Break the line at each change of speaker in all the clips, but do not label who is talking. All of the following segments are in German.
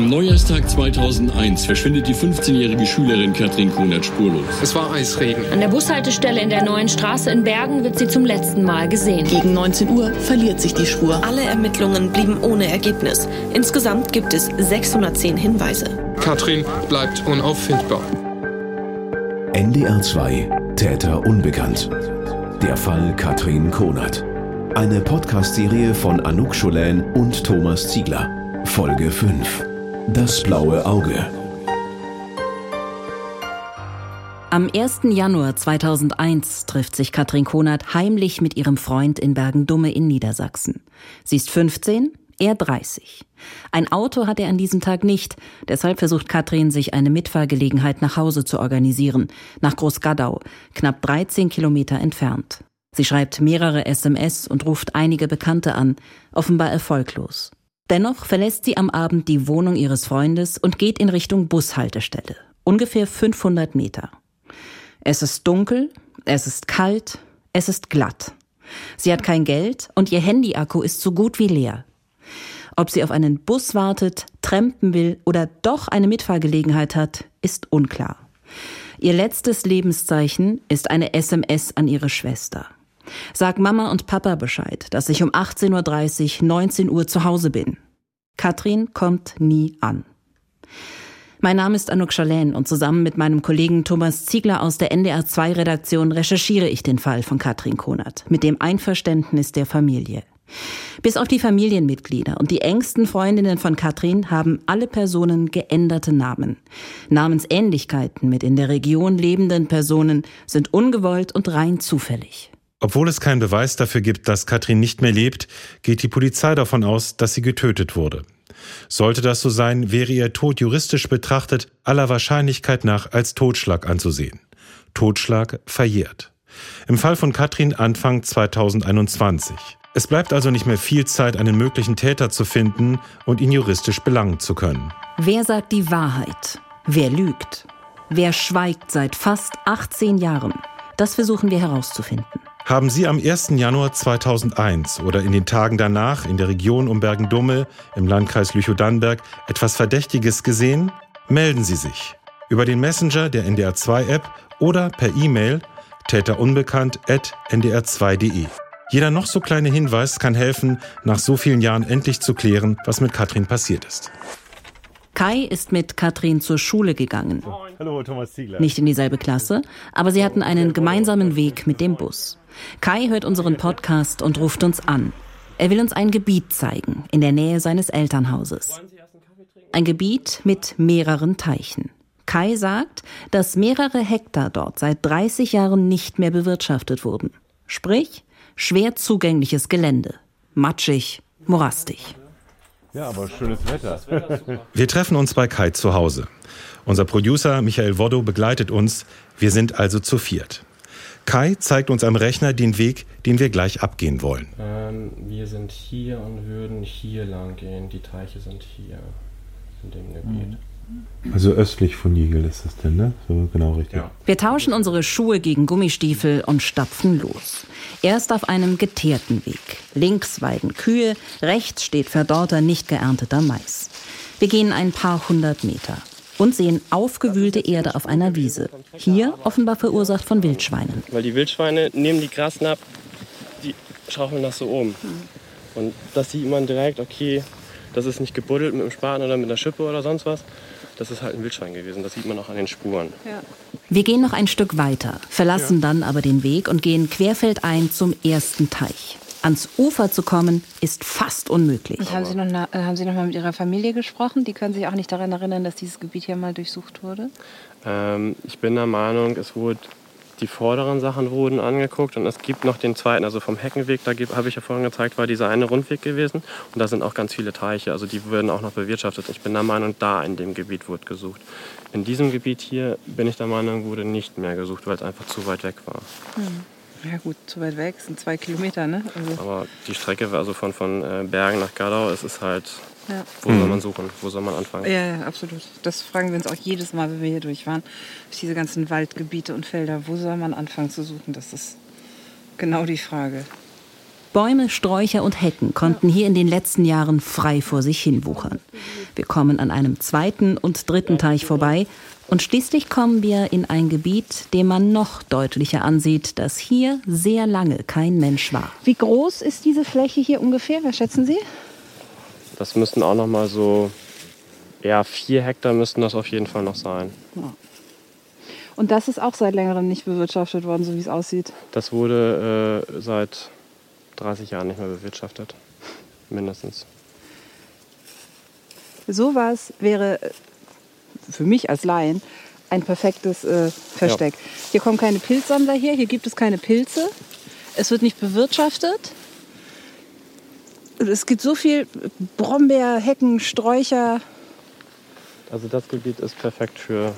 Am Neujahrstag 2001 verschwindet die 15-jährige Schülerin Katrin Kunert spurlos.
Es war Eisregen.
An der Bushaltestelle in der neuen Straße in Bergen wird sie zum letzten Mal gesehen.
Gegen 19 Uhr verliert sich die Spur.
Alle Ermittlungen blieben ohne Ergebnis. Insgesamt gibt es 610 Hinweise.
Katrin bleibt unauffindbar.
NDR 2 Täter unbekannt. Der Fall Katrin Konert. Eine Podcast-Serie von Anouk Scholen und Thomas Ziegler. Folge 5. Das blaue Auge.
Am 1. Januar 2001 trifft sich Katrin Konert heimlich mit ihrem Freund in Bergen-Dumme in Niedersachsen. Sie ist 15, er 30. Ein Auto hat er an diesem Tag nicht, deshalb versucht Katrin, sich eine Mitfahrgelegenheit nach Hause zu organisieren, nach Großgadau, knapp 13 Kilometer entfernt. Sie schreibt mehrere SMS und ruft einige Bekannte an, offenbar erfolglos. Dennoch verlässt sie am Abend die Wohnung ihres Freundes und geht in Richtung Bushaltestelle. Ungefähr 500 Meter. Es ist dunkel, es ist kalt, es ist glatt. Sie hat kein Geld und ihr Handyakku ist so gut wie leer. Ob sie auf einen Bus wartet, trampen will oder doch eine Mitfahrgelegenheit hat, ist unklar. Ihr letztes Lebenszeichen ist eine SMS an ihre Schwester. Sag Mama und Papa Bescheid, dass ich um 18.30 Uhr, 19 Uhr zu Hause bin. Katrin kommt nie an. Mein Name ist Anouk Chalen und zusammen mit meinem Kollegen Thomas Ziegler aus der NDR2-Redaktion recherchiere ich den Fall von Katrin Konert mit dem Einverständnis der Familie. Bis auf die Familienmitglieder und die engsten Freundinnen von Katrin haben alle Personen geänderte Namen. Namensähnlichkeiten mit in der Region lebenden Personen sind ungewollt und rein zufällig.
Obwohl es keinen Beweis dafür gibt, dass Katrin nicht mehr lebt, geht die Polizei davon aus, dass sie getötet wurde. Sollte das so sein, wäre ihr Tod juristisch betrachtet aller Wahrscheinlichkeit nach als Totschlag anzusehen. Totschlag verjährt. Im Fall von Katrin Anfang 2021. Es bleibt also nicht mehr viel Zeit, einen möglichen Täter zu finden und ihn juristisch belangen zu können.
Wer sagt die Wahrheit? Wer lügt? Wer schweigt seit fast 18 Jahren? Das versuchen wir herauszufinden.
Haben Sie am 1. Januar 2001 oder in den Tagen danach in der Region um Bergen-Dumme im Landkreis Lüchow-Dannenberg etwas Verdächtiges gesehen? Melden Sie sich über den Messenger der NDR2-App oder per E-Mail täterunbekannt.ndr2.de. Jeder noch so kleine Hinweis kann helfen, nach so vielen Jahren endlich zu klären, was mit Katrin passiert ist.
Kai ist mit Katrin zur Schule gegangen.
Hallo, Thomas Ziegler.
Nicht in dieselbe Klasse, aber sie hatten einen gemeinsamen Weg mit dem Bus. Kai hört unseren Podcast und ruft uns an. Er will uns ein Gebiet zeigen, in der Nähe seines Elternhauses. Ein Gebiet mit mehreren Teichen. Kai sagt, dass mehrere Hektar dort seit 30 Jahren nicht mehr bewirtschaftet wurden. Sprich, schwer zugängliches Gelände. Matschig, morastig.
Ja, aber schönes Wetter.
Wir treffen uns bei Kai zu Hause. Unser Producer Michael Woddo begleitet uns. Wir sind also zu viert. Kai zeigt uns am Rechner den Weg, den wir gleich abgehen wollen.
Ähm, wir sind hier und würden hier lang gehen. Die Teiche sind hier in dem Gebiet.
Also östlich von Jegel ist das denn, ne? So genau richtig.
Ja.
Wir tauschen unsere Schuhe gegen Gummistiefel und stapfen los. Erst auf einem geteerten Weg. Links weiden Kühe, rechts steht verdorrter, nicht geernteter Mais. Wir gehen ein paar hundert Meter und sehen aufgewühlte Erde auf einer Wiese. Hier offenbar verursacht von Wildschweinen.
Weil die Wildschweine nehmen die Grasen ab, die schaufeln das so um. Und das sieht man direkt, okay, das ist nicht gebuddelt mit dem Spaten oder mit einer Schippe oder sonst was. Das ist halt ein Wildschwein gewesen. Das sieht man auch an den Spuren.
Wir gehen noch ein Stück weiter, verlassen dann aber den Weg und gehen querfeldein zum ersten Teich. Ans Ufer zu kommen, ist fast unmöglich.
Und haben Sie, noch na, haben Sie noch mal mit Ihrer Familie gesprochen? Die können sich auch nicht daran erinnern, dass dieses Gebiet hier mal durchsucht wurde?
Ähm, ich bin der Meinung, es wurde die vorderen Sachen wurden angeguckt und es gibt noch den zweiten, also vom Heckenweg, da habe ich ja vorhin gezeigt, war dieser eine Rundweg gewesen und da sind auch ganz viele Teiche, also die würden auch noch bewirtschaftet. Ich bin der Meinung, da in dem Gebiet wurde gesucht. In diesem Gebiet hier bin ich der Meinung, wurde nicht mehr gesucht, weil es einfach zu weit weg war.
Ja gut, zu weit weg, sind zwei Kilometer, ne? Also,
Aber die Strecke also von, von äh, Bergen nach Gadau, es ist halt,
ja.
wo soll man suchen, wo soll man anfangen?
Ja, ja, absolut. Das fragen wir uns auch jedes Mal, wenn wir hier durchfahren. Durch diese ganzen Waldgebiete und Felder. Wo soll man anfangen zu suchen? Das ist genau die Frage.
Bäume, Sträucher und Hecken konnten hier in den letzten Jahren frei vor sich hin wuchern. Wir kommen an einem zweiten und dritten Teich vorbei und schließlich kommen wir in ein Gebiet, dem man noch deutlicher ansieht, dass hier sehr lange kein Mensch war.
Wie groß ist diese Fläche hier ungefähr? Was schätzen Sie?
Das müssten auch noch mal so, ja, vier Hektar müssten das auf jeden Fall noch sein.
Ja. Und das ist auch seit längerem nicht bewirtschaftet worden, so wie es aussieht.
Das wurde äh, seit 30 Jahren nicht mehr bewirtschaftet. Mindestens.
Sowas wäre äh, für mich als Laien ein perfektes äh, Versteck. Ja. Hier kommen keine Pilzsammler her, hier gibt es keine Pilze. Es wird nicht bewirtschaftet. Es gibt so viel Brombeer, Hecken, Sträucher.
Also das Gebiet ist perfekt für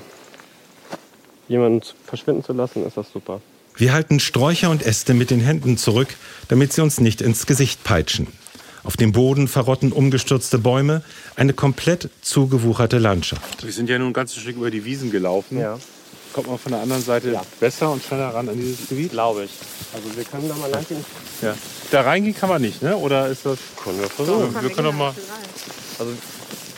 jemanden verschwinden zu lassen, ist das super.
Wir halten Sträucher und Äste mit den Händen zurück, damit sie uns nicht ins Gesicht peitschen. Auf dem Boden verrotten umgestürzte Bäume, eine komplett zugewucherte Landschaft.
Wir sind ja nun ein ganzes Stück über die Wiesen gelaufen. Ja. Kommt man von der anderen Seite ja. besser und schneller ran an dieses Gebiet?
Glaube ich. Also wir können da mal lang gehen.
Ja. Da reingehen kann man nicht, ne? Oder ist das...
Können wir versuchen. wir können doch mal... Also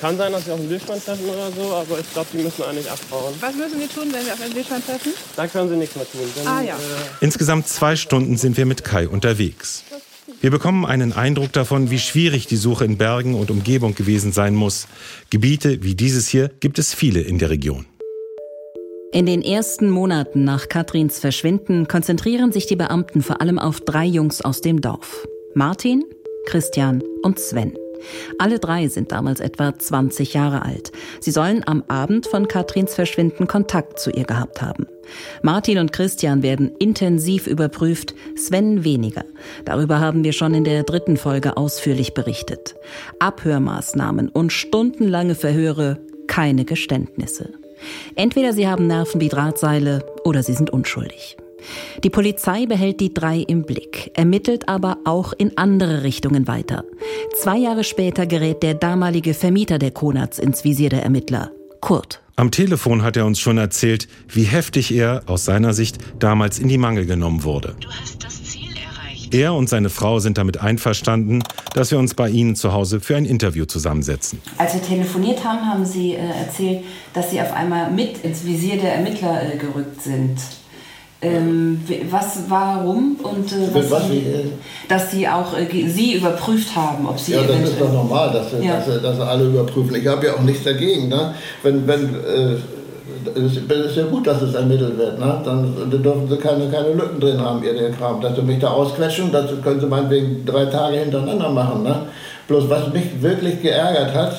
kann sein, dass sie auf den Wildschwein treffen oder so, aber ich glaube, die müssen eigentlich abbauen.
Was müssen wir tun, wenn wir auf einen Wildschwein treffen?
Da können sie nichts mehr tun. Dann,
ah, ja.
Äh Insgesamt zwei Stunden sind wir mit Kai unterwegs. Wir bekommen einen Eindruck davon, wie schwierig die Suche in Bergen und Umgebung gewesen sein muss. Gebiete wie dieses hier gibt es viele in der Region.
In den ersten Monaten nach Katrins Verschwinden konzentrieren sich die Beamten vor allem auf drei Jungs aus dem Dorf. Martin, Christian und Sven. Alle drei sind damals etwa 20 Jahre alt. Sie sollen am Abend von Katrins Verschwinden Kontakt zu ihr gehabt haben. Martin und Christian werden intensiv überprüft, Sven weniger. Darüber haben wir schon in der dritten Folge ausführlich berichtet. Abhörmaßnahmen und stundenlange Verhöre, keine Geständnisse. Entweder sie haben Nerven wie Drahtseile oder sie sind unschuldig. Die Polizei behält die drei im Blick, ermittelt aber auch in andere Richtungen weiter. Zwei Jahre später gerät der damalige Vermieter der Konats ins Visier der Ermittler, Kurt.
Am Telefon hat er uns schon erzählt, wie heftig er aus seiner Sicht damals in die Mangel genommen wurde. Du hast das Ziel erreicht. Er und seine Frau sind damit einverstanden, dass wir uns bei ihnen zu Hause für ein Interview zusammensetzen.
Als wir telefoniert haben, haben sie äh, erzählt, dass sie auf einmal mit ins Visier der Ermittler äh, gerückt sind. Ähm, was, warum und äh, was was sie, äh, dass sie auch äh, sie überprüft haben, ob sie
ja, das ist doch normal, dass, ja. dass, dass, alle überprüfen. Ich habe ja auch nichts dagegen, ne? wenn wenn äh, es ist ja gut, dass es ermittelt wird. Ne? Dann, dann dürfen sie keine, keine Lücken drin haben, ihr der Kram. Dass sie mich da ausquetschen, das können sie meinetwegen drei Tage hintereinander machen. Ne? Bloß was mich wirklich geärgert hat,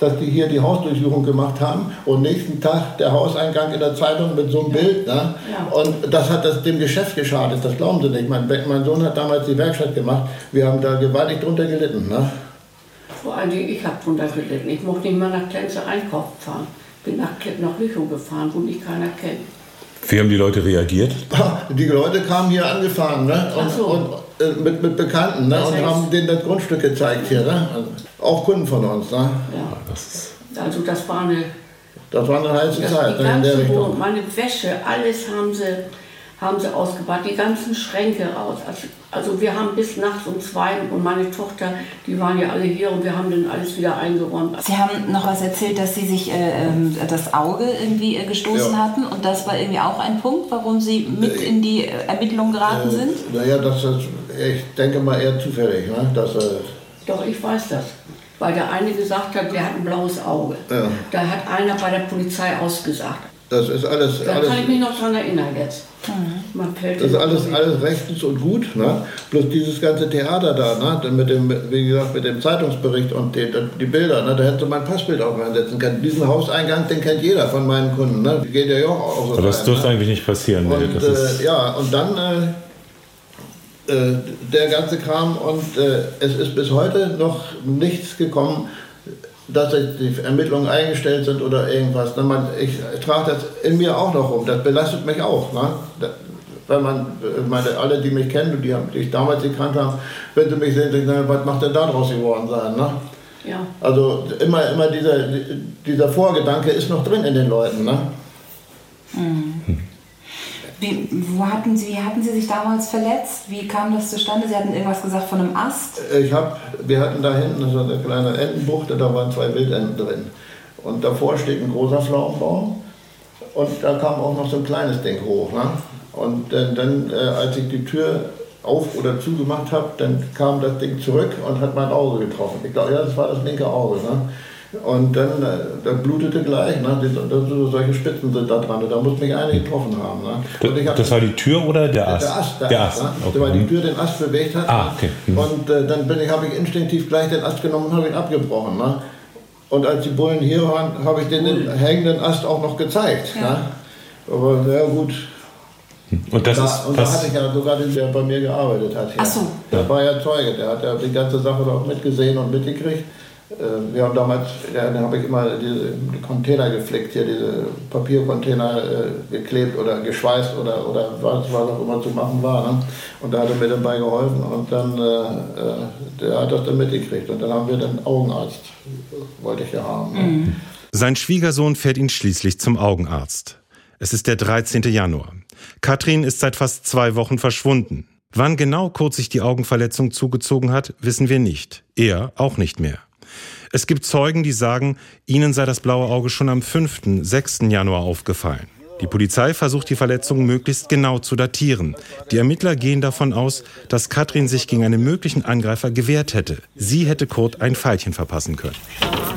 dass die hier die Hausdurchsuchung gemacht haben und nächsten Tag der Hauseingang in der Zeitung mit so einem Bild. Ne? Ja. Und das hat das dem Geschäft geschadet, das glauben Sie nicht. Mein, mein Sohn hat damals die Werkstatt gemacht. Wir haben da gewaltig drunter gelitten. Ne?
Vor allem ich habe drunter gelitten. Ich mochte nicht mal nach Klenze einkaufen fahren. Bin nach, nach Lüchow gefahren, wo mich keiner kennt.
Wie haben die Leute reagiert?
Die Leute kamen hier angefahren ne? und, so. und mit, mit Bekannten ne? und haben denen das Grundstück gezeigt hier. Ne? Also auch Kunden von uns. Ne? Ja.
Also das war eine...
Das war eine heiße Zeit.
Die ganze ne, Wohnung, meine Wäsche, alles haben sie haben sie ausgebaut, die ganzen Schränke raus. Also, also, wir haben bis nachts um zwei und meine Tochter, die waren ja alle hier und wir haben dann alles wieder eingeräumt.
Sie haben noch was erzählt, dass Sie sich äh, ähm, das Auge irgendwie äh, gestoßen ja. hatten und das war irgendwie auch ein Punkt, warum Sie mit äh, in die Ermittlungen geraten äh, sind?
Naja, das ist, ich denke mal eher zufällig. Ne? Dass, äh
Doch, ich weiß das. Weil der eine gesagt hat, der hat ein blaues Auge. Ja. Da hat einer bei der Polizei ausgesagt.
Das ist alles.
Da
alles,
kann ich mich noch dran erinnern jetzt.
Mhm. Das ist alles, alles rechtens und gut. Ne? Bloß dieses ganze Theater da, ne? mit dem, wie gesagt, mit dem Zeitungsbericht und die, die Bilder, ne? da hätte mein Passbild auch reinsetzen können. Diesen Hauseingang, den kennt jeder von meinen Kunden. Ne? Geht ja auch aus.
Aber das dürfte ne? eigentlich nicht passieren.
Und, äh, ja, und dann äh, äh, der ganze Kram und äh, es ist bis heute noch nichts gekommen dass die Ermittlungen eingestellt sind oder irgendwas. Ich trage das in mir auch noch rum. Das belastet mich auch. Ne? Weil man, meine, alle, die mich kennen und die, die ich damals gekannt haben, wenn sie mich sehen, denken, was macht denn da draus geworden sein? Ne? Ja. Also immer, immer dieser, dieser Vorgedanke ist noch drin in den Leuten. Ne?
Mhm. Wie, wo hatten Sie, wie hatten Sie sich damals verletzt? Wie kam das zustande? Sie hatten irgendwas gesagt von einem Ast?
Ich hab, wir hatten da hinten so eine kleine Entenbucht da waren zwei Wildenten drin. Und davor steht ein großer Pflaumenbaum und da kam auch noch so ein kleines Ding hoch. Ne? Und dann, dann äh, als ich die Tür auf- oder zugemacht habe, dann kam das Ding zurück und hat mein Auge getroffen. Ich glaube, ja, das war das linke Auge. Ne? Und dann, äh, dann blutete gleich, ne? Die, solche Spitzen sind da dran. Da muss mich eine getroffen haben. Ne?
Hab, das war die Tür oder der Ast?
Der Ast, der,
der
Ast,
Ast.
Ne? Okay. weil die Tür den Ast bewegt hat.
Ah, okay.
Mhm. Und äh, dann habe ich instinktiv gleich den Ast genommen und habe ihn abgebrochen. Ne? Und als die Bullen hier waren, habe ich den, den hängenden Ast auch noch gezeigt. Ja. Ne? Aber ja gut.
Und das
da,
ist
und da hatte ich ja sogar den, der bei mir gearbeitet hat. Hier.
Ach so.
Der war ja Zeuge, der hat ja die ganze Sache auch mitgesehen und mitgekriegt. Wir haben damals, ja, da habe ich immer diese Container geflickt, hier diese Papiercontainer äh, geklebt oder geschweißt oder, oder was, was auch immer zu machen war. Ne? Und da hat er mir dabei geholfen und dann, äh, der hat das dann mitgekriegt. Und dann haben wir den Augenarzt, wollte ich ja haben. Ne?
Mhm. Sein Schwiegersohn fährt ihn schließlich zum Augenarzt. Es ist der 13. Januar. Katrin ist seit fast zwei Wochen verschwunden. Wann genau Kurt sich die Augenverletzung zugezogen hat, wissen wir nicht. Er auch nicht mehr. Es gibt Zeugen, die sagen, ihnen sei das blaue Auge schon am 5., 6. Januar aufgefallen. Die Polizei versucht die Verletzung möglichst genau zu datieren. Die Ermittler gehen davon aus, dass Katrin sich gegen einen möglichen Angreifer gewehrt hätte. Sie hätte Kurt ein Pfeilchen verpassen können.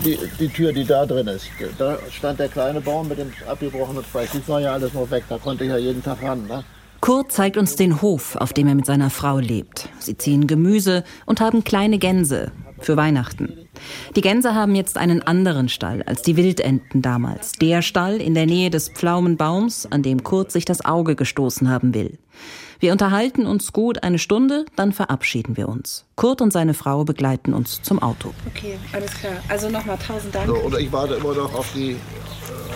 Die, die Tür, die da drin ist, da stand der kleine Baum mit dem abgebrochenen Zweig. Das war ja alles noch weg, da konnte ich ja jeden Tag ran. Ne?
Kurt zeigt uns den Hof, auf dem er mit seiner Frau lebt. Sie ziehen Gemüse und haben kleine Gänse für Weihnachten. Die Gänse haben jetzt einen anderen Stall als die Wildenten damals. Der Stall in der Nähe des Pflaumenbaums, an dem Kurt sich das Auge gestoßen haben will. Wir unterhalten uns gut eine Stunde, dann verabschieden wir uns. Kurt und seine Frau begleiten uns zum Auto.
Okay, alles klar. Also nochmal tausend Dank.
So, oder ich warte immer noch auf die,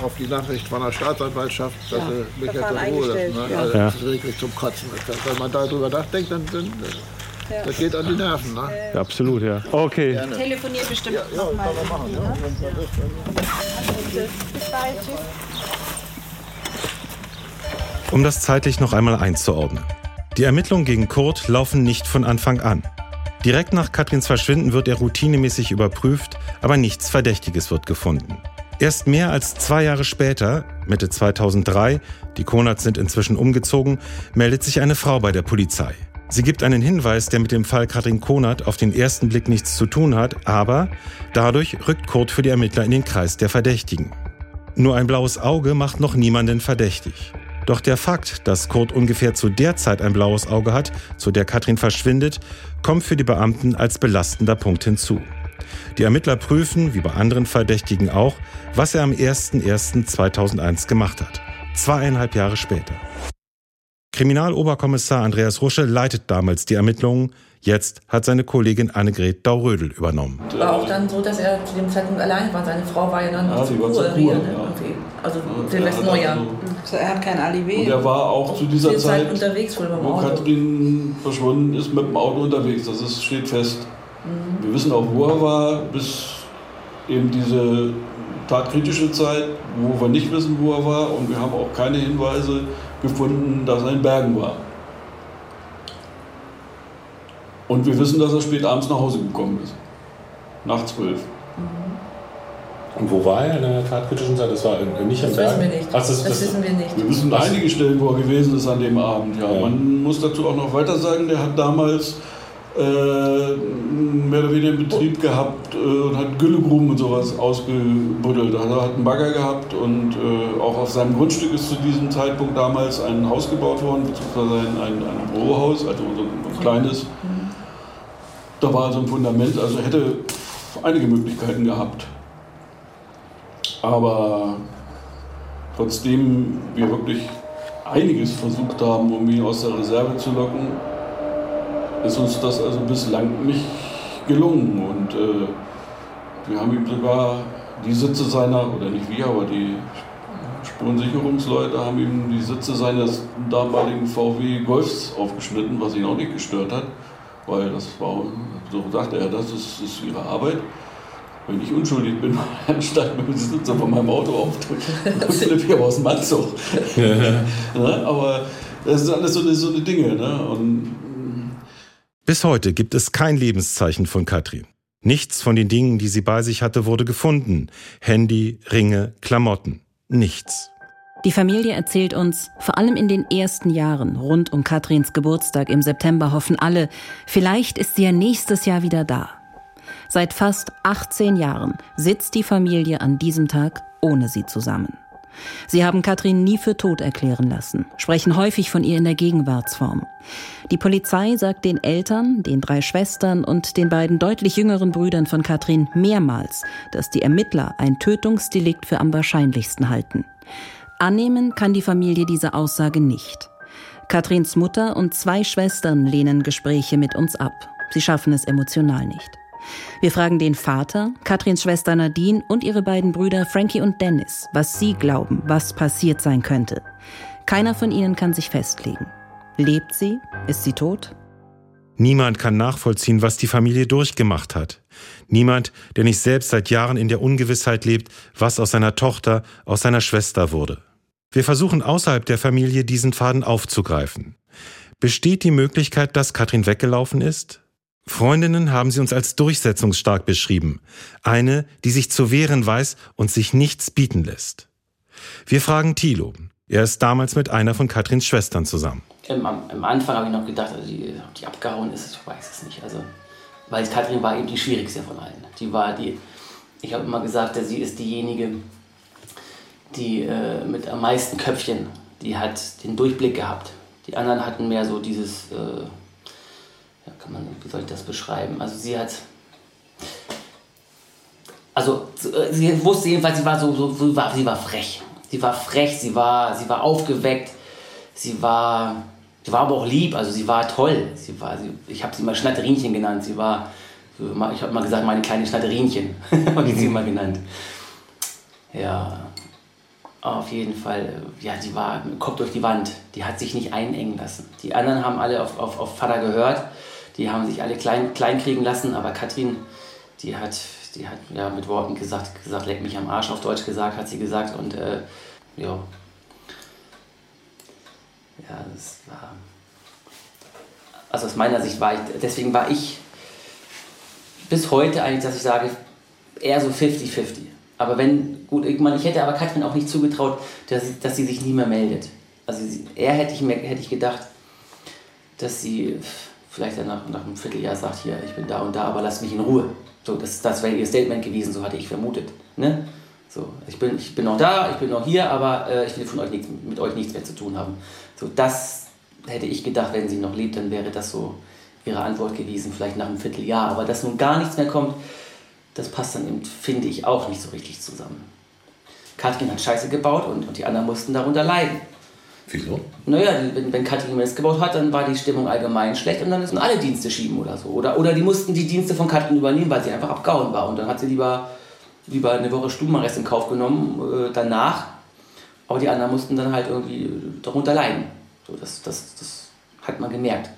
auf die Nachricht von der Staatsanwaltschaft, dass
Ja,
sie mich jetzt in Ruhe lassen. Ne?
ja.
Also,
Ja.
Das ist wirklich zum Kotzen. Wenn man darüber nachdenkt, dann, dann
Ja.
das geht an die Nerven. Ne?
Ja, absolut, ja. Okay.
Telefoniert bestimmt
Ja, ja,
nochmal.
kann man machen. Ja.
Bis bald. Tschüss.
Um das zeitlich noch einmal einzuordnen. Die Ermittlungen gegen Kurt laufen nicht von Anfang an. Direkt nach Katrins Verschwinden wird er routinemäßig überprüft, aber nichts Verdächtiges wird gefunden. Erst mehr als zwei Jahre später, Mitte 2003, die Konats sind inzwischen umgezogen, meldet sich eine Frau bei der Polizei. Sie gibt einen Hinweis, der mit dem Fall Katrin Konat auf den ersten Blick nichts zu tun hat, aber dadurch rückt Kurt für die Ermittler in den Kreis der Verdächtigen. Nur ein blaues Auge macht noch niemanden verdächtig. Doch der Fakt, dass Kurt ungefähr zu der Zeit ein blaues Auge hat, zu der Katrin verschwindet, kommt für die Beamten als belastender Punkt hinzu. Die Ermittler prüfen, wie bei anderen Verdächtigen auch, was er am 01.01.2001 gemacht hat. Zweieinhalb Jahre später. Kriminaloberkommissar Andreas Rusche leitet damals die Ermittlungen. Jetzt hat seine Kollegin Annegret Daurödel übernommen.
War auch dann so, dass er zu dem Zeitpunkt allein war. Seine Frau war ja dann
Ja,
noch zur
war zur.
Ne?
ja.
Also
Ja,
Silvester Neujahr.
also-
So, er hat kein Alibi.
Und er war auch zu dieser
Zeit
Zeit,
unterwegs wohl beim
wo
Auto.
Katrin verschwunden ist, mit dem Auto unterwegs. Das ist, steht fest.
Mhm.
Wir wissen auch, wo er war, bis eben diese tatkritische Zeit, wo wir nicht wissen, wo er war. Und wir haben auch keine Hinweise gefunden, dass er in Bergen war. Und wir wissen, dass er spät abends nach Hause gekommen ist. Nach zwölf.
Und wo war er in der tatkritischen Zeit? Das war nicht
Das wissen wir nicht.
Ach, das,
das,
das,
wissen wir nicht.
Wir wissen einige Stellen, wo er gewesen ist an dem Abend. Ja, Man muss dazu auch noch weiter sagen, der hat damals äh, mehr oder weniger einen Betrieb gehabt äh, und hat Güllegruben und sowas ausgebuddelt. Also hat einen Bagger gehabt und äh, auch auf seinem Grundstück ist zu diesem Zeitpunkt damals ein Haus gebaut worden, beziehungsweise ein, ein, ein Bürohaus, also so ein, ein kleines. Da war also ein Fundament, also hätte einige Möglichkeiten gehabt. Aber trotzdem wir wirklich einiges versucht haben, um ihn aus der Reserve zu locken, ist uns das also bislang nicht gelungen. Und äh, wir haben ihm sogar die Sitze seiner, oder nicht wir, aber die Spurensicherungsleute haben ihm die Sitze seines damaligen VW Golfs aufgeschnitten, was ihn auch nicht gestört hat, weil das war, so sagte er, das ist, ist ihre Arbeit. Wenn ich unschuldig bin, dann steigt mir die Sitzer von meinem Auto auf und flippe ich aber aus dem Anzug. ne? Aber das sind alles so eine, so eine Dinge. Ne? Und
Bis heute gibt es kein Lebenszeichen von Katrin. Nichts von den Dingen, die sie bei sich hatte, wurde gefunden. Handy, Ringe, Klamotten. Nichts.
Die Familie erzählt uns, vor allem in den ersten Jahren rund um Katrins Geburtstag im September hoffen alle, vielleicht ist sie ja nächstes Jahr wieder da. Seit fast 18 Jahren sitzt die Familie an diesem Tag ohne sie zusammen. Sie haben Katrin nie für tot erklären lassen, sprechen häufig von ihr in der Gegenwartsform. Die Polizei sagt den Eltern, den drei Schwestern und den beiden deutlich jüngeren Brüdern von Katrin mehrmals, dass die Ermittler ein Tötungsdelikt für am wahrscheinlichsten halten. Annehmen kann die Familie diese Aussage nicht. Katrins Mutter und zwei Schwestern lehnen Gespräche mit uns ab. Sie schaffen es emotional nicht. Wir fragen den Vater, Katrins Schwester Nadine und ihre beiden Brüder Frankie und Dennis, was sie glauben, was passiert sein könnte. Keiner von ihnen kann sich festlegen. Lebt sie? Ist sie tot?
Niemand kann nachvollziehen, was die Familie durchgemacht hat. Niemand, der nicht selbst seit Jahren in der Ungewissheit lebt, was aus seiner Tochter, aus seiner Schwester wurde. Wir versuchen außerhalb der Familie diesen Faden aufzugreifen. Besteht die Möglichkeit, dass Katrin weggelaufen ist? Freundinnen haben sie uns als durchsetzungsstark beschrieben. Eine, die sich zu wehren weiß und sich nichts bieten lässt. Wir fragen Thilo. Er ist damals mit einer von Katrins Schwestern zusammen.
Am, am Anfang habe ich noch gedacht, also die, die abgehauen ist, ich weiß es nicht. Also, weil Katrin war eben die schwierigste von allen. Die war die, ich habe immer gesagt, sie ist diejenige, die äh, mit am meisten Köpfchen, die hat den Durchblick gehabt. Die anderen hatten mehr so dieses, äh, wie soll ich das beschreiben? Also sie hat, also sie wusste jedenfalls, sie war so, so sie, war, sie war frech. Sie war frech, sie war, sie war aufgeweckt, sie war, sie war aber auch lieb, also sie war toll. Sie war, sie, ich habe sie mal Schnatterinchen genannt. Sie war, ich habe mal gesagt, meine kleine Schnatterinchen, habe ich sie immer genannt. Ja, auf jeden Fall, ja, sie war Kopf durch die Wand. Die hat sich nicht einengen lassen. Die anderen haben alle auf, auf, auf Vater gehört. Die haben sich alle klein, klein kriegen lassen, aber Katrin, die hat, die hat ja mit Worten gesagt, gesagt, leck mich am Arsch, auf Deutsch gesagt, hat sie gesagt. Und äh, ja. Ja, das war. Also aus meiner Sicht war ich, deswegen war ich bis heute eigentlich, dass ich sage, eher so 50-50. Aber wenn, gut, ich, meine, ich hätte aber Katrin auch nicht zugetraut, dass, sie, dass sie sich nie mehr meldet. Also eher hätte ich, mir, hätte ich gedacht, dass sie vielleicht nach, nach einem Vierteljahr sagt, hier, ich bin da und da, aber lass mich in Ruhe. So, das, das wäre ihr Statement gewesen, so hatte ich vermutet. Ne? So, ich bin, ich bin noch da, ich bin noch hier, aber äh, ich will von euch nichts, mit euch nichts mehr zu tun haben. So, das hätte ich gedacht, wenn sie noch lebt, dann wäre das so ihre Antwort gewesen, vielleicht nach einem Vierteljahr. Aber dass nun gar nichts mehr kommt, das passt dann eben, finde ich, auch nicht so richtig zusammen. Katrin hat Scheiße gebaut und, und die anderen mussten darunter leiden.
Wieso?
Naja, wenn, wenn Katrin Mist gebaut hat, dann war die Stimmung allgemein schlecht und dann müssen alle Dienste schieben oder so. Oder, oder die mussten die Dienste von Katrin übernehmen, weil sie einfach abgehauen war. Und dann hat sie lieber, lieber eine Woche Stubenarrest in Kauf genommen äh, danach. Aber die anderen mussten dann halt irgendwie darunter leiden. So, das, das, das hat man gemerkt.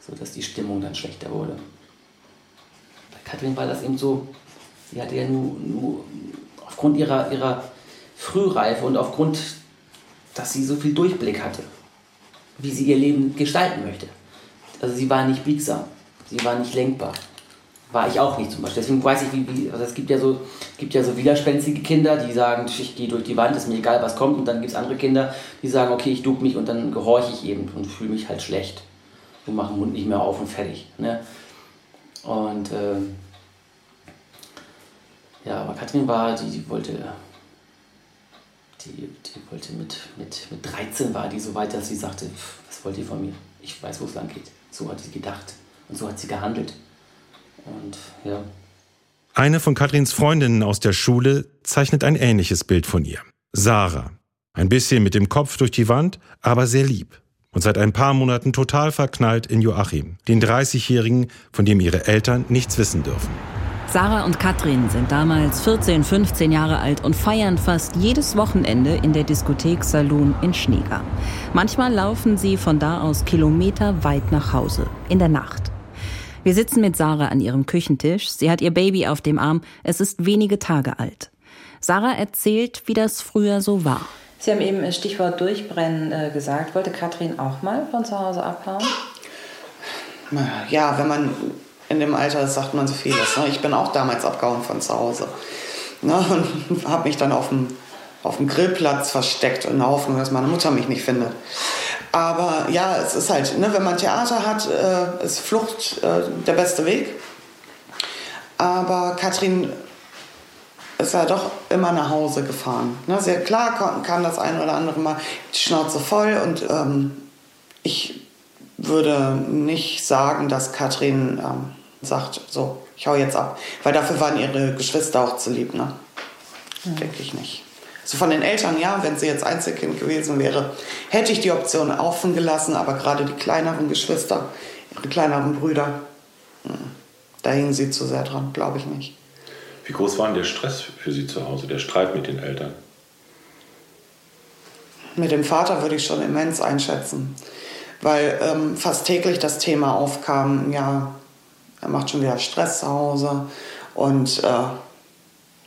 So, dass die Stimmung dann schlechter wurde. Bei Katrin war das eben so, sie hatte ja nur, nur aufgrund ihrer, ihrer Frühreife und aufgrund dass sie so viel Durchblick hatte, wie sie ihr Leben gestalten möchte. Also sie war nicht biegsam, sie war nicht lenkbar. War ich auch nicht zum Beispiel. Deswegen weiß ich, wie, wie also es gibt ja, so, gibt ja so widerspenstige Kinder, die sagen, ich gehe durch die Wand, ist mir egal, was kommt. Und dann gibt es andere Kinder, die sagen, okay, ich duck mich und dann gehorche ich eben und fühle mich halt schlecht. Und mache den Mund nicht mehr auf und fertig. Ne? Und äh, ja, aber Katrin war, die, die wollte die, die wollte mit, mit, mit 13 war die so weit, dass sie sagte, was wollt ihr von mir? Ich weiß, wo es lang geht. So hat sie gedacht und so hat sie gehandelt. Und ja.
Eine von Katrins Freundinnen aus der Schule zeichnet ein ähnliches Bild von ihr. Sarah. Ein bisschen mit dem Kopf durch die Wand, aber sehr lieb. Und seit ein paar Monaten total verknallt in Joachim, den 30-Jährigen, von dem ihre Eltern nichts wissen dürfen.
Sarah und Katrin sind damals 14, 15 Jahre alt und feiern fast jedes Wochenende in der Diskothek Saloon in Schneegar. Manchmal laufen sie von da aus Kilometer weit nach Hause, in der Nacht. Wir sitzen mit Sarah an ihrem Küchentisch. Sie hat ihr Baby auf dem Arm. Es ist wenige Tage alt. Sarah erzählt, wie das früher so war.
Sie haben eben Stichwort Durchbrennen äh, gesagt. Wollte Katrin auch mal von zu Hause abhauen?
Ja, wenn man in dem Alter ist, sagt man so vieles. Ne? Ich bin auch damals abgehauen von zu Hause. Ne? Und habe mich dann auf dem, auf dem Grillplatz versteckt in der Hoffnung, dass meine Mutter mich nicht findet. Aber ja, es ist halt, ne, wenn man Theater hat, äh, ist Flucht äh, der beste Weg. Aber Katrin ist ja doch immer nach Hause gefahren. Ne? Sehr klar kam, kam das ein oder andere Mal die Schnauze voll und ähm, ich würde nicht sagen, dass Katrin ähm, sagt, so, ich hau jetzt ab. Weil dafür waren ihre Geschwister auch zu lieb, ne? Mhm. Denke ich nicht. So von den Eltern, ja, wenn sie jetzt Einzelkind gewesen wäre, hätte ich die Option offen gelassen, aber gerade die kleineren Geschwister, ihre kleineren Brüder, hm, da hingen sie zu sehr dran, glaube ich nicht.
Wie groß war denn der Stress für Sie zu Hause, der Streit mit den Eltern?
Mit dem Vater würde ich schon immens einschätzen, weil ähm, fast täglich das Thema aufkam, ja, er macht schon wieder Stress zu Hause und äh,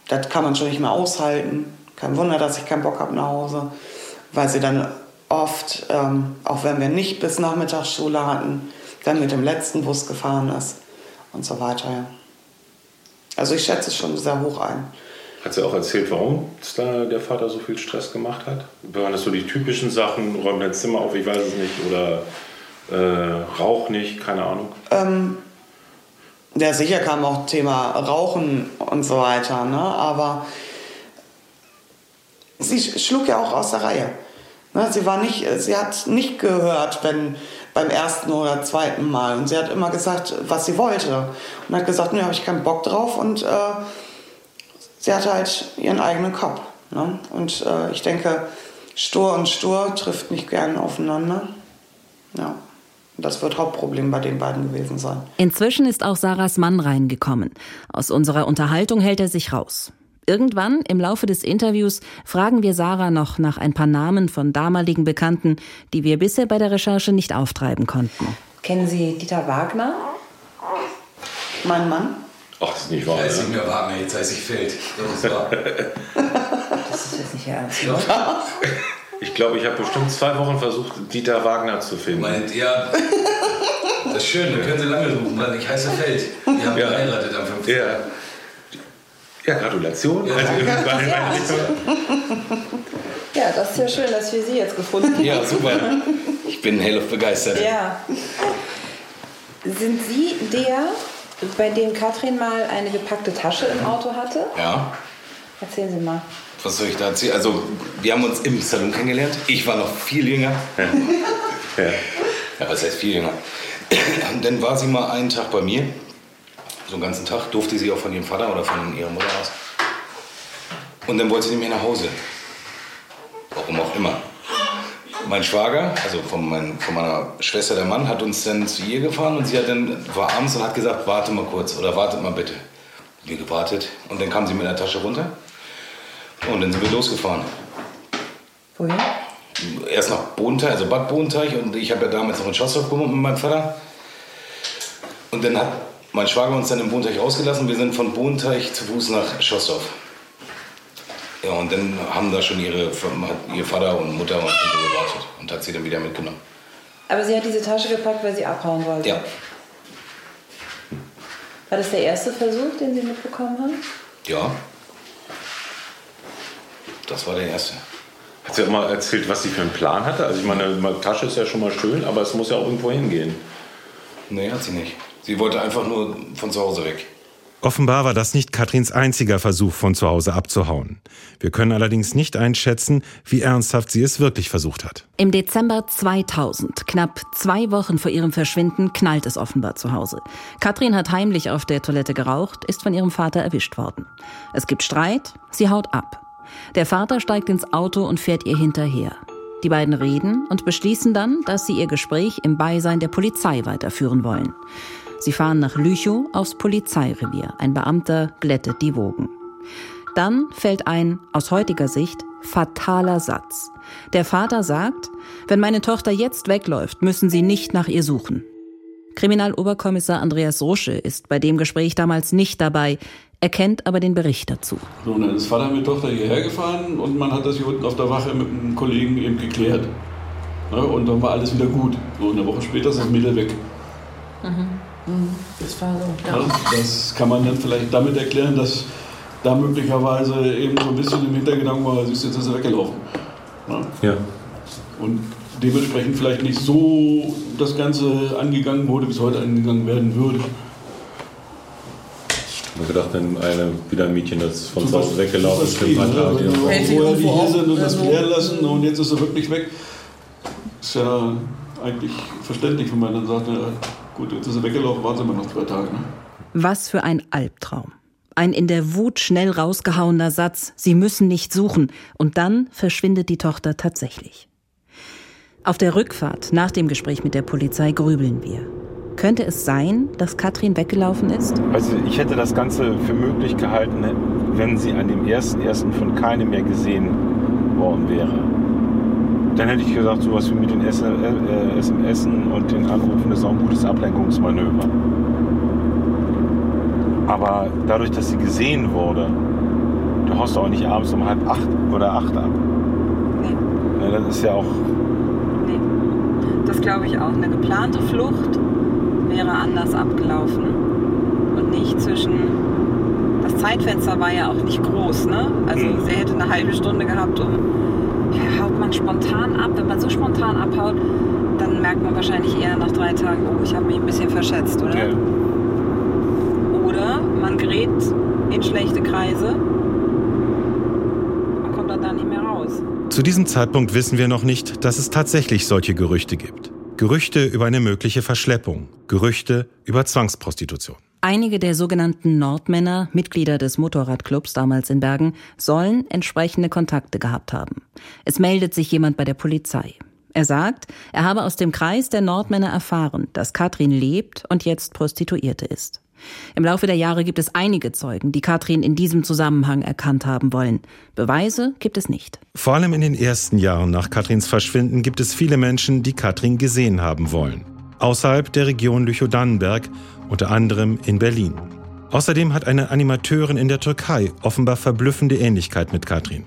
das kann man schon nicht mehr aushalten. Kein Wunder, dass ich keinen Bock habe nach Hause, weil sie dann oft, ähm, auch wenn wir nicht bis Nachmittagsschule hatten, dann mit dem letzten Bus gefahren ist und so weiter. Ja. Also ich schätze es schon sehr hoch ein.
Hat sie auch erzählt, warum da der Vater so viel Stress gemacht hat? Waren das so die typischen Sachen, räumt dein Zimmer auf, ich weiß es nicht, oder äh, Rauch nicht, keine Ahnung?
Ähm, ja, sicher kam auch Thema Rauchen und so weiter, ne? aber sie schlug ja auch aus der Reihe. Ne? Sie, war nicht, sie hat nicht gehört, wenn beim ersten oder zweiten Mal. Und sie hat immer gesagt, was sie wollte. Und hat gesagt, ne, habe ich keinen Bock drauf. Und äh, sie hatte halt ihren eigenen Kopf. Ne? Und äh, ich denke, stur und stur trifft nicht gern aufeinander. Ja. Das wird Hauptproblem bei den beiden gewesen sein.
Inzwischen ist auch Sarahs Mann reingekommen. Aus unserer Unterhaltung hält er sich raus. Irgendwann im Laufe des Interviews fragen wir Sarah noch nach ein paar Namen von damaligen Bekannten, die wir bisher bei der Recherche nicht auftreiben konnten.
Kennen Sie Dieter Wagner?
Mein Mann?
Ach, das ist nicht wahr.
Ich heiße nicht mehr Wagner, jetzt heiße ich Feld. Das ist wahr.
das ist jetzt nicht ernst.
Ich glaube, ich habe bestimmt zwei Wochen versucht, Dieter Wagner zu finden.
Meint, ja. Das ist schön, dann können Sie lange suchen, weil ich heiße Feld. Wir haben ja. geheiratet am 5.
Ja. Ja, Gratulation. Ja, also
ja. ja, das ist ja schön, dass wir Sie jetzt gefunden haben.
Ja, super. Ich bin hellauf begeistert.
Ja. Sind Sie der, bei dem Katrin mal eine gepackte Tasche im Auto hatte?
Ja.
Erzählen Sie mal.
Was soll ich da erzählen? Also, wir haben uns im Salon kennengelernt. Ich war noch viel jünger. Ja. Ja, was heißt viel jünger? Und dann war sie mal einen Tag bei mir so einen ganzen Tag durfte sie auch von ihrem Vater oder von ihrer Mutter aus. Und dann wollte sie mehr nach Hause. Warum auch immer. Mein Schwager, also von, mein, von meiner Schwester, der Mann, hat uns dann zu ihr gefahren und sie hat dann, war abends und hat gesagt, warte mal kurz oder wartet mal bitte. Wir gewartet und dann kam sie mit der Tasche runter und dann sind wir losgefahren.
Wohin?
Erst nach Bodenteich, also Bad Bodenteich und ich habe ja damals noch in Schossdorf gewohnt mit meinem Vater. Und dann hat mein Schwager uns dann im Bohnteich rausgelassen. Wir sind von Bohnteich zu Fuß nach Schossdorf. Ja, und dann haben da schon ihre, ihr Vater und Mutter und so gewartet und hat sie dann wieder mitgenommen.
Aber sie hat diese Tasche gepackt, weil sie abhauen wollte?
Ja.
War das der erste Versuch, den Sie mitbekommen haben?
Ja. Das war der erste.
Hat sie auch mal erzählt, was sie für einen Plan hatte? Also ich meine, eine Tasche ist ja schon mal schön, aber es muss ja auch irgendwo hingehen.
Nee, hat sie nicht. Sie wollte einfach nur von zu Hause weg.
Offenbar war das nicht Katrins einziger Versuch, von zu Hause abzuhauen. Wir können allerdings nicht einschätzen, wie ernsthaft sie es wirklich versucht hat.
Im Dezember 2000, knapp zwei Wochen vor ihrem Verschwinden, knallt es offenbar zu Hause. Katrin hat heimlich auf der Toilette geraucht, ist von ihrem Vater erwischt worden. Es gibt Streit, sie haut ab. Der Vater steigt ins Auto und fährt ihr hinterher. Die beiden reden und beschließen dann, dass sie ihr Gespräch im Beisein der Polizei weiterführen wollen. Sie fahren nach Lüchow aufs Polizeirevier. Ein Beamter glättet die Wogen. Dann fällt ein, aus heutiger Sicht, fataler Satz. Der Vater sagt, wenn meine Tochter jetzt wegläuft, müssen Sie nicht nach ihr suchen. Kriminaloberkommissar Andreas Rusche ist bei dem Gespräch damals nicht dabei. Er kennt aber den Bericht dazu.
So, und dann ist Vater mit Tochter hierher gefahren und man hat das hier unten auf der Wache mit einem Kollegen eben geklärt. Ja, und dann war alles wieder gut. So, eine Woche später ist das Mädel weg.
Mhm. Das war so. Ja.
Ja, das kann man dann vielleicht damit erklären, dass da möglicherweise eben so ein bisschen im Hintergedanken war, siehst du, jetzt ist er weggelaufen. Ja.
Ja.
Und dementsprechend vielleicht nicht so das Ganze angegangen wurde, wie es heute angegangen werden würde.
Ich habe gedacht, dann eine, wieder ein Mädchen, das von zu Hause weggelaufen ist für ein paar
zum Beispiel,
Tage. Ja.
Wenn Vorher die hier sind und das klären lassen und jetzt ist er wirklich weg. Ist ja eigentlich verständlich, wenn man dann sagt, ja, gut, jetzt ist er weggelaufen, warten Sie mal noch zwei Tage. Ne?
Was für ein Albtraum. Ein in der Wut schnell rausgehauener Satz, Sie müssen nicht suchen, und dann verschwindet die Tochter tatsächlich. Auf der Rückfahrt nach dem Gespräch mit der Polizei grübeln wir. Könnte es sein, dass Katrin weggelaufen ist?
Also ich hätte das Ganze für möglich gehalten, wenn sie an dem ersten ersten von keinem mehr gesehen worden wäre. Dann hätte ich gesagt, sowas wie mit den S äh, SMS und den Anrufen ist auch ein gutes Ablenkungsmanöver. Aber dadurch, dass sie gesehen wurde, du haust auch nicht abends um halb acht oder acht ab. Das ist ja auch.
Das glaube ich auch. Eine geplante Flucht wäre anders abgelaufen und nicht zwischen. Das Zeitfenster war ja auch nicht groß, ne? Also sie hätte eine halbe Stunde gehabt, um. Ja, haut man spontan ab. Wenn man so spontan abhaut, dann merkt man wahrscheinlich eher nach drei Tagen, oh, ich habe mich ein bisschen verschätzt, oder?
Ja.
Oder man gerät in schlechte Kreise und kommt dann da nicht mehr raus.
Zu diesem Zeitpunkt wissen wir noch nicht, dass es tatsächlich solche Gerüchte gibt. Gerüchte über eine mögliche Verschleppung, Gerüchte über Zwangsprostitution.
Einige der sogenannten Nordmänner, Mitglieder des Motorradclubs damals in Bergen, sollen entsprechende Kontakte gehabt haben. Es meldet sich jemand bei der Polizei. Er sagt, er habe aus dem Kreis der Nordmänner erfahren, dass Katrin lebt und jetzt Prostituierte ist. Im Laufe der Jahre gibt es einige Zeugen, die Katrin in diesem Zusammenhang erkannt haben wollen. Beweise gibt es nicht.
Vor allem in den ersten Jahren nach Katrins Verschwinden gibt es viele Menschen, die Katrin gesehen haben wollen. Außerhalb der Region Lüchow-Dannenberg, unter anderem in Berlin. Außerdem hat eine Animateurin in der Türkei offenbar verblüffende Ähnlichkeit mit Katrin.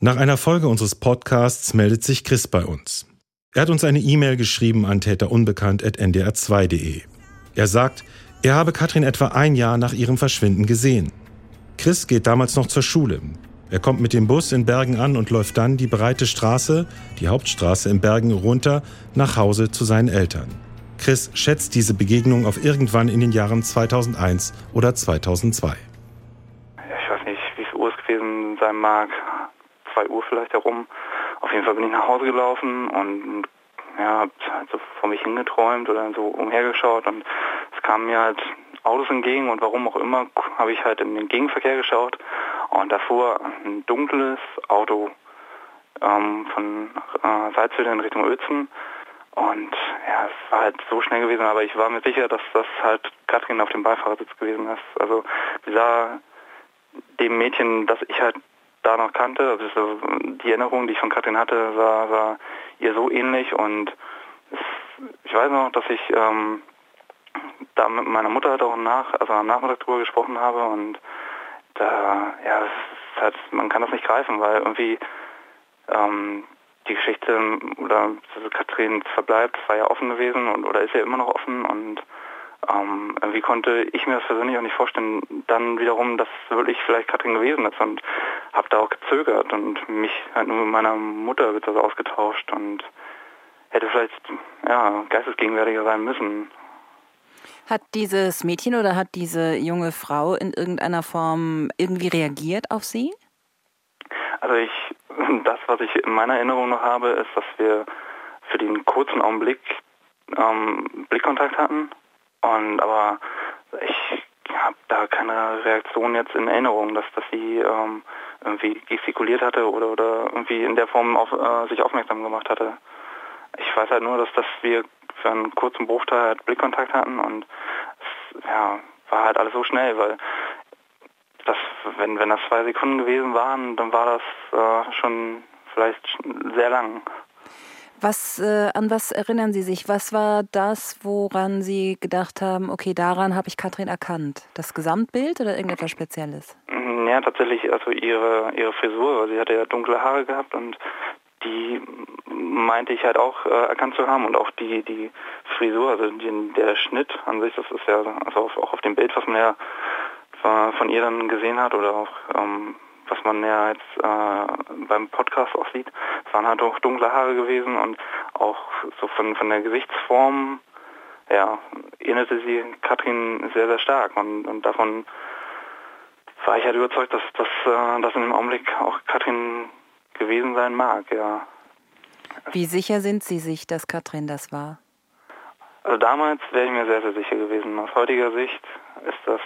Nach einer Folge unseres Podcasts meldet sich Chris bei uns. Er hat uns eine E-Mail geschrieben an täterunbekannt.ndr2.de. Er sagt, er habe Katrin etwa ein Jahr nach ihrem Verschwinden gesehen. Chris geht damals noch zur Schule. Er kommt mit dem Bus in Bergen an und läuft dann die breite Straße, die Hauptstraße in Bergen, runter nach Hause zu seinen Eltern. Chris schätzt diese Begegnung auf irgendwann in den Jahren 2001 oder 2002.
Ich weiß nicht, wie viel Uhr es gewesen sein mag. Zwei Uhr vielleicht herum. Auf jeden Fall bin ich nach Hause gelaufen und ja, hab halt so vor mich hingeträumt oder so umhergeschaut und es kamen mir halt Autos entgegen und warum auch immer habe ich halt in den Gegenverkehr geschaut und da fuhr ein dunkles Auto ähm, von äh, Salzwedel in Richtung Uelzen und ja, es war halt so schnell gewesen, aber ich war mir sicher, dass das halt Katrin auf dem Beifahrersitz gewesen ist. Also sie sah dem Mädchen, das ich halt da noch kannte, also so die Erinnerung, die ich von Katrin hatte, sah, sah ihr so ähnlich. Und ich weiß noch, dass ich ähm, da mit meiner Mutter halt auch nach, also am Nachmittag drüber gesprochen habe. Und da, ja, halt, man kann das nicht greifen, weil irgendwie ähm, die Geschichte oder also Katrins Verbleib war ja offen gewesen und oder ist ja immer noch offen. Und ähm, irgendwie konnte ich mir das persönlich auch nicht vorstellen, dann wiederum, dass wirklich vielleicht Katrin gewesen ist und habe da auch gezögert und mich halt nur mit meiner Mutter wird das ausgetauscht und hätte vielleicht ja geistesgegenwärtiger sein müssen.
Hat dieses Mädchen oder hat diese junge Frau in irgendeiner Form irgendwie reagiert auf sie?
Also ich, das, was ich in meiner Erinnerung noch habe, ist, dass wir für den kurzen Augenblick ähm, Blickkontakt hatten. Und aber ich habe da keine Reaktion jetzt in Erinnerung, dass, dass sie ähm, irgendwie gestikuliert hatte oder, oder irgendwie in der Form auf, äh, sich aufmerksam gemacht hatte. Ich weiß halt nur, dass, dass wir für einen kurzen Bruchteil halt Blickkontakt hatten und es ja, war halt alles so schnell, weil das, wenn, wenn das zwei Sekunden gewesen waren, dann war das äh, schon vielleicht sehr lang.
Was, äh, an was erinnern Sie sich? Was war das, woran Sie gedacht haben, okay, daran habe ich Katrin erkannt? Das Gesamtbild oder irgendetwas Spezielles?
Mm, ja, tatsächlich, also ihre, ihre Frisur. Sie hatte ja dunkle Haare gehabt und die meinte ich halt auch äh, erkannt zu haben und auch die, die Frisur, also die, der Schnitt an sich, das ist ja also auch auf dem Bild, was man ja von ihr dann gesehen hat oder auch ähm, was man ja jetzt äh, beim Podcast auch sieht, es waren halt auch dunkle Haare gewesen und auch so von, von der Gesichtsform, ja, erinnerte sie Katrin sehr, sehr stark und, und davon war ich halt überzeugt, dass, dass, äh, dass in dem Augenblick auch Katrin gewesen sein mag, ja.
Wie sicher sind Sie sich, dass Katrin das war?
Also damals wäre ich mir sehr, sehr sicher gewesen. Aus heutiger Sicht ist das,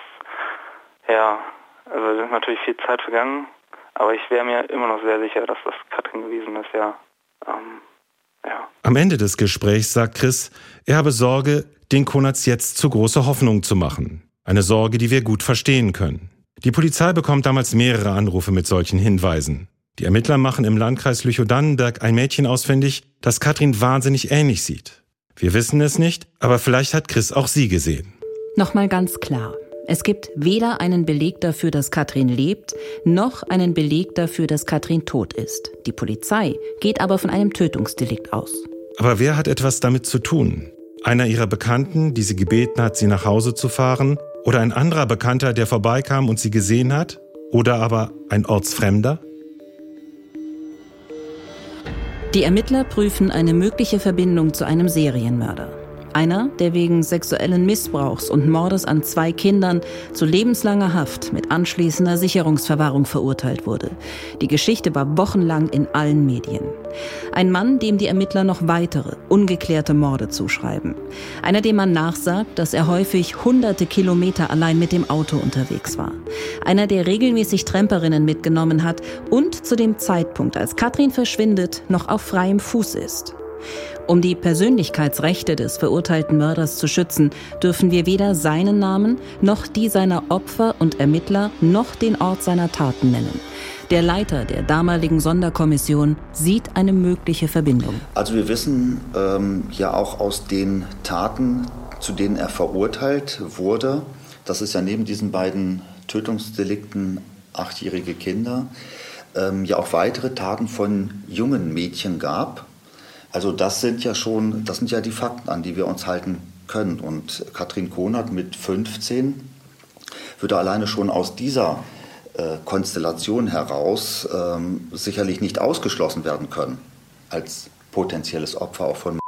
ja, also es ist natürlich viel Zeit vergangen, aber ich wäre mir immer noch sehr sicher, dass das Katrin gewesen ist, ja. Ähm, ja.
Am Ende des Gesprächs sagt Chris, er habe Sorge, den Konats jetzt zu große Hoffnung zu machen. Eine Sorge, die wir gut verstehen können. Die Polizei bekommt damals mehrere Anrufe mit solchen Hinweisen. Die Ermittler machen im Landkreis Lüchow-Dannenberg ein Mädchen ausfindig, das Katrin wahnsinnig ähnlich sieht. Wir wissen es nicht, aber vielleicht hat Chris auch sie gesehen.
Nochmal ganz klar. Es gibt weder einen Beleg dafür, dass Katrin lebt, noch einen Beleg dafür, dass Katrin tot ist. Die Polizei geht aber von einem Tötungsdelikt aus.
Aber wer hat etwas damit zu tun? Einer ihrer Bekannten, die sie gebeten hat, sie nach Hause zu fahren? Oder ein anderer Bekannter, der vorbeikam und sie gesehen hat? Oder aber ein Ortsfremder?
Die Ermittler prüfen eine mögliche Verbindung zu einem Serienmörder. Einer, der wegen sexuellen Missbrauchs und Mordes an zwei Kindern zu lebenslanger Haft mit anschließender Sicherungsverwahrung verurteilt wurde. Die Geschichte war wochenlang in allen Medien. Ein Mann, dem die Ermittler noch weitere, ungeklärte Morde zuschreiben. Einer, dem man nachsagt, dass er häufig hunderte Kilometer allein mit dem Auto unterwegs war. Einer, der regelmäßig Tremperinnen mitgenommen hat und zu dem Zeitpunkt, als Katrin verschwindet, noch auf freiem Fuß ist. Um die Persönlichkeitsrechte des verurteilten Mörders zu schützen, dürfen wir weder seinen Namen noch die seiner Opfer und Ermittler noch den Ort seiner Taten nennen. Der Leiter der damaligen Sonderkommission sieht eine mögliche Verbindung.
Also wir wissen ähm, ja auch aus den Taten, zu denen er verurteilt wurde, dass es ja neben diesen beiden Tötungsdelikten achtjährige Kinder ähm, ja auch weitere Taten von jungen Mädchen gab, also das sind ja schon, das sind ja die Fakten, an die wir uns halten können. Und Katrin Konert mit 15 würde alleine schon aus dieser äh, Konstellation heraus ähm, sicherlich nicht ausgeschlossen werden können als potenzielles Opfer auch von.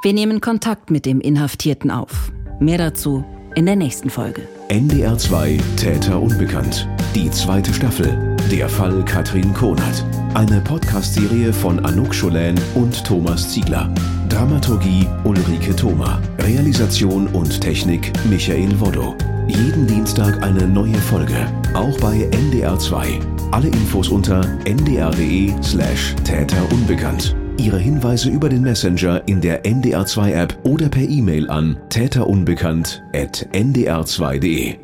Wir nehmen Kontakt mit dem Inhaftierten auf. Mehr dazu in der nächsten Folge.
NDR 2 Täter unbekannt. Die zweite Staffel. Der Fall Katrin Konert. Eine Podcast-Serie von Anouk Scholen und Thomas Ziegler. Dramaturgie Ulrike Thoma. Realisation und Technik Michael Woddo. Jeden Dienstag eine neue Folge. Auch bei NDR 2. Alle Infos unter ndr.de slash Täter unbekannt. Ihre Hinweise über den Messenger in der NDR2 App oder per E-Mail an täterunbekannt@ndr2.de.